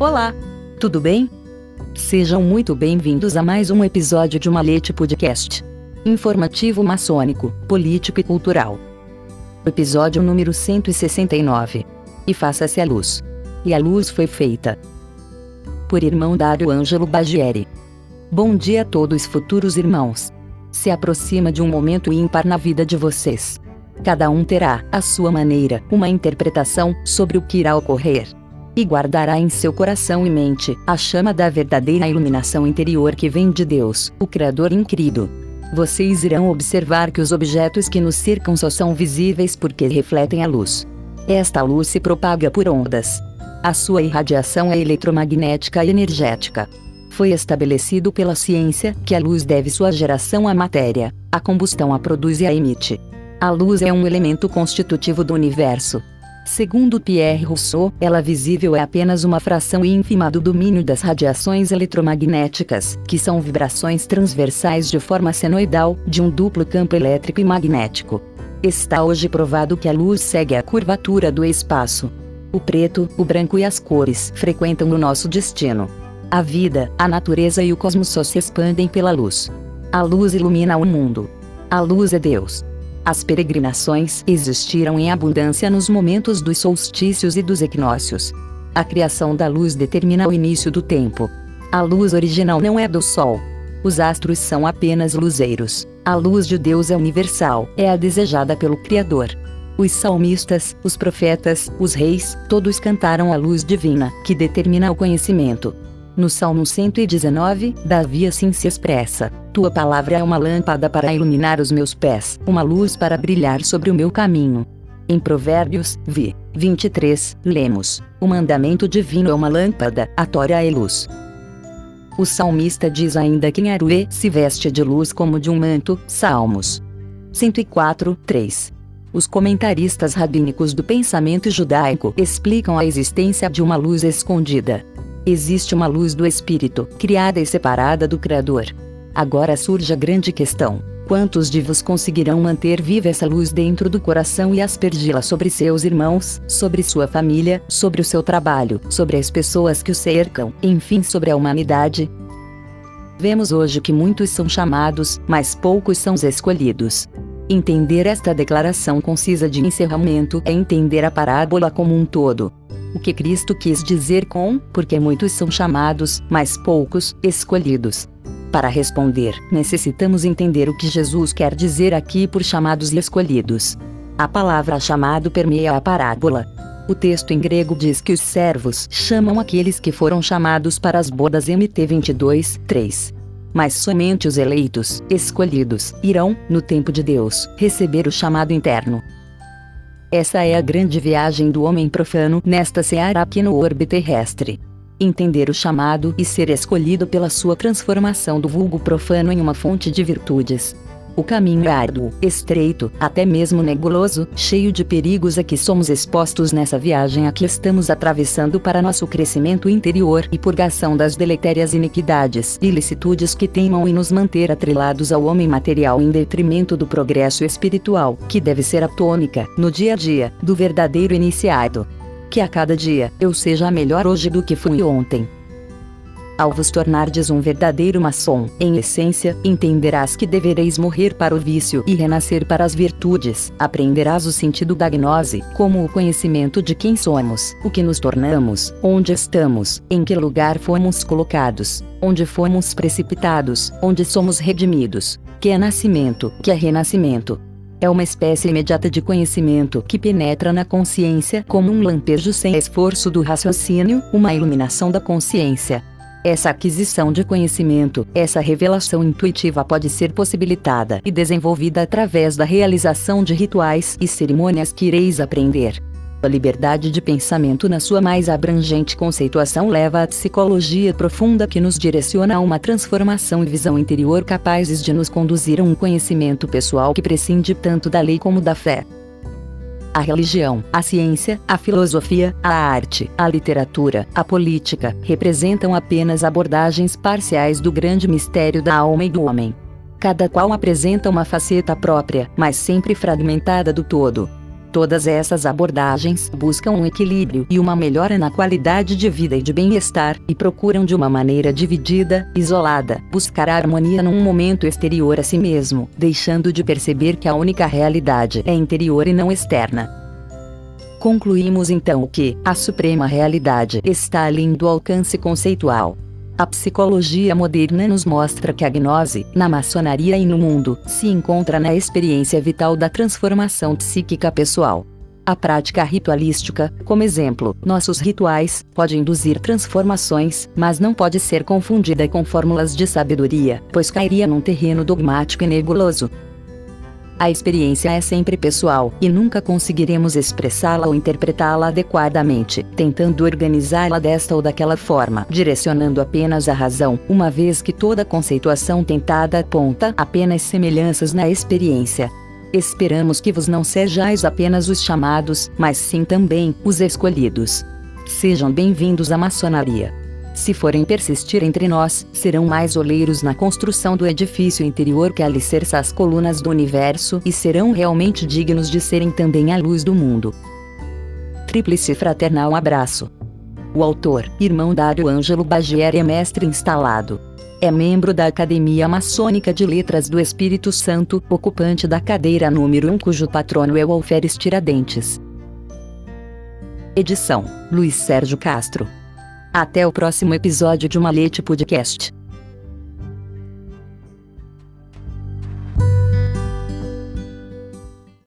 Olá! Tudo bem? Sejam muito bem-vindos a mais um episódio de Malete Podcast. Informativo maçônico, político e cultural. Episódio número 169. E faça-se a luz. E a luz foi feita. Por irmão Dário Ângelo Bagieri. Bom dia a todos futuros irmãos. Se aproxima de um momento ímpar na vida de vocês. Cada um terá, à sua maneira, uma interpretação sobre o que irá ocorrer. E guardará em seu coração e mente a chama da verdadeira iluminação interior que vem de Deus, o Criador incrível. Vocês irão observar que os objetos que nos cercam só são visíveis porque refletem a luz. Esta luz se propaga por ondas. A sua irradiação é eletromagnética e energética. Foi estabelecido pela ciência que a luz deve sua geração à matéria, a combustão a produz e a emite. A luz é um elemento constitutivo do universo. Segundo Pierre Rousseau, ela visível é apenas uma fração ínfima do domínio das radiações eletromagnéticas, que são vibrações transversais de forma senoidal, de um duplo campo elétrico e magnético. Está hoje provado que a luz segue a curvatura do espaço. O preto, o branco e as cores frequentam o nosso destino. A vida, a natureza e o cosmos só se expandem pela luz. A luz ilumina o mundo. A luz é Deus. As peregrinações existiram em abundância nos momentos dos solstícios e dos equinócios. A criação da luz determina o início do tempo. A luz original não é do Sol. Os astros são apenas luzeiros. A luz de Deus é universal, é a desejada pelo Criador. Os salmistas, os profetas, os reis, todos cantaram a luz divina, que determina o conhecimento. No Salmo 119, Davi assim se expressa: Tua palavra é uma lâmpada para iluminar os meus pés, uma luz para brilhar sobre o meu caminho. Em Provérbios, vi, 23, lemos: O mandamento divino é uma lâmpada, a Tora é luz. O salmista diz ainda que em Aruê se veste de luz como de um manto, Salmos 104, 3. Os comentaristas rabínicos do pensamento judaico explicam a existência de uma luz escondida, Existe uma luz do Espírito, criada e separada do Criador. Agora surge a grande questão: quantos de vos conseguirão manter viva essa luz dentro do coração e aspergi-la sobre seus irmãos, sobre sua família, sobre o seu trabalho, sobre as pessoas que o cercam, enfim, sobre a humanidade? Vemos hoje que muitos são chamados, mas poucos são os escolhidos. Entender esta declaração concisa de encerramento é entender a parábola como um todo. O que Cristo quis dizer com, porque muitos são chamados, mas poucos, escolhidos. Para responder, necessitamos entender o que Jesus quer dizer aqui por chamados e escolhidos. A palavra chamado permeia a parábola. O texto em grego diz que os servos chamam aqueles que foram chamados para as bodas MT 22, 3. Mas somente os eleitos, escolhidos, irão, no tempo de Deus, receber o chamado interno. Essa é a grande viagem do homem profano nesta seara aqui no orbe terrestre. Entender o chamado e ser escolhido pela sua transformação do vulgo profano em uma fonte de virtudes. O caminho é árduo, estreito, até mesmo nebuloso, cheio de perigos a que somos expostos nessa viagem a que estamos atravessando para nosso crescimento interior e purgação das deletérias iniquidades e ilicitudes que teimam em nos manter atrelados ao homem material em detrimento do progresso espiritual, que deve ser a tônica, no dia a dia, do verdadeiro iniciado. Que a cada dia, eu seja melhor hoje do que fui ontem. Ao vos tornardes um verdadeiro maçom, em essência, entenderás que devereis morrer para o vício e renascer para as virtudes. Aprenderás o sentido da gnose, como o conhecimento de quem somos, o que nos tornamos, onde estamos, em que lugar fomos colocados, onde fomos precipitados, onde somos redimidos. Que é nascimento, que é renascimento, é uma espécie imediata de conhecimento que penetra na consciência como um lampejo sem esforço do raciocínio, uma iluminação da consciência. Essa aquisição de conhecimento, essa revelação intuitiva pode ser possibilitada e desenvolvida através da realização de rituais e cerimônias que ireis aprender. A liberdade de pensamento na sua mais abrangente conceituação leva à psicologia profunda que nos direciona a uma transformação e visão interior capazes de nos conduzir a um conhecimento pessoal que prescinde tanto da lei como da fé a religião, a ciência, a filosofia, a arte, a literatura, a política, representam apenas abordagens parciais do grande mistério da alma e do homem. Cada qual apresenta uma faceta própria, mas sempre fragmentada do todo. Todas essas abordagens buscam um equilíbrio e uma melhora na qualidade de vida e de bem-estar, e procuram de uma maneira dividida, isolada, buscar a harmonia num momento exterior a si mesmo, deixando de perceber que a única realidade é interior e não externa. Concluímos então que a suprema realidade está além do alcance conceitual. A psicologia moderna nos mostra que a gnose, na maçonaria e no mundo, se encontra na experiência vital da transformação psíquica pessoal. A prática ritualística, como exemplo, nossos rituais, pode induzir transformações, mas não pode ser confundida com fórmulas de sabedoria, pois cairia num terreno dogmático e nebuloso. A experiência é sempre pessoal, e nunca conseguiremos expressá-la ou interpretá-la adequadamente, tentando organizá-la desta ou daquela forma, direcionando apenas a razão, uma vez que toda conceituação tentada aponta apenas semelhanças na experiência. Esperamos que vos não sejais apenas os chamados, mas sim também os escolhidos. Sejam bem-vindos à maçonaria. Se forem persistir entre nós, serão mais oleiros na construção do edifício interior que alicerça as colunas do universo e serão realmente dignos de serem também a luz do mundo. Tríplice fraternal abraço. O autor, irmão Dário Ângelo Bagier é mestre instalado. É membro da Academia Maçônica de Letras do Espírito Santo, ocupante da cadeira número 1 cujo patrono é o Alferes Tiradentes. Edição: Luiz Sérgio Castro. Até o próximo episódio de Malete Podcast.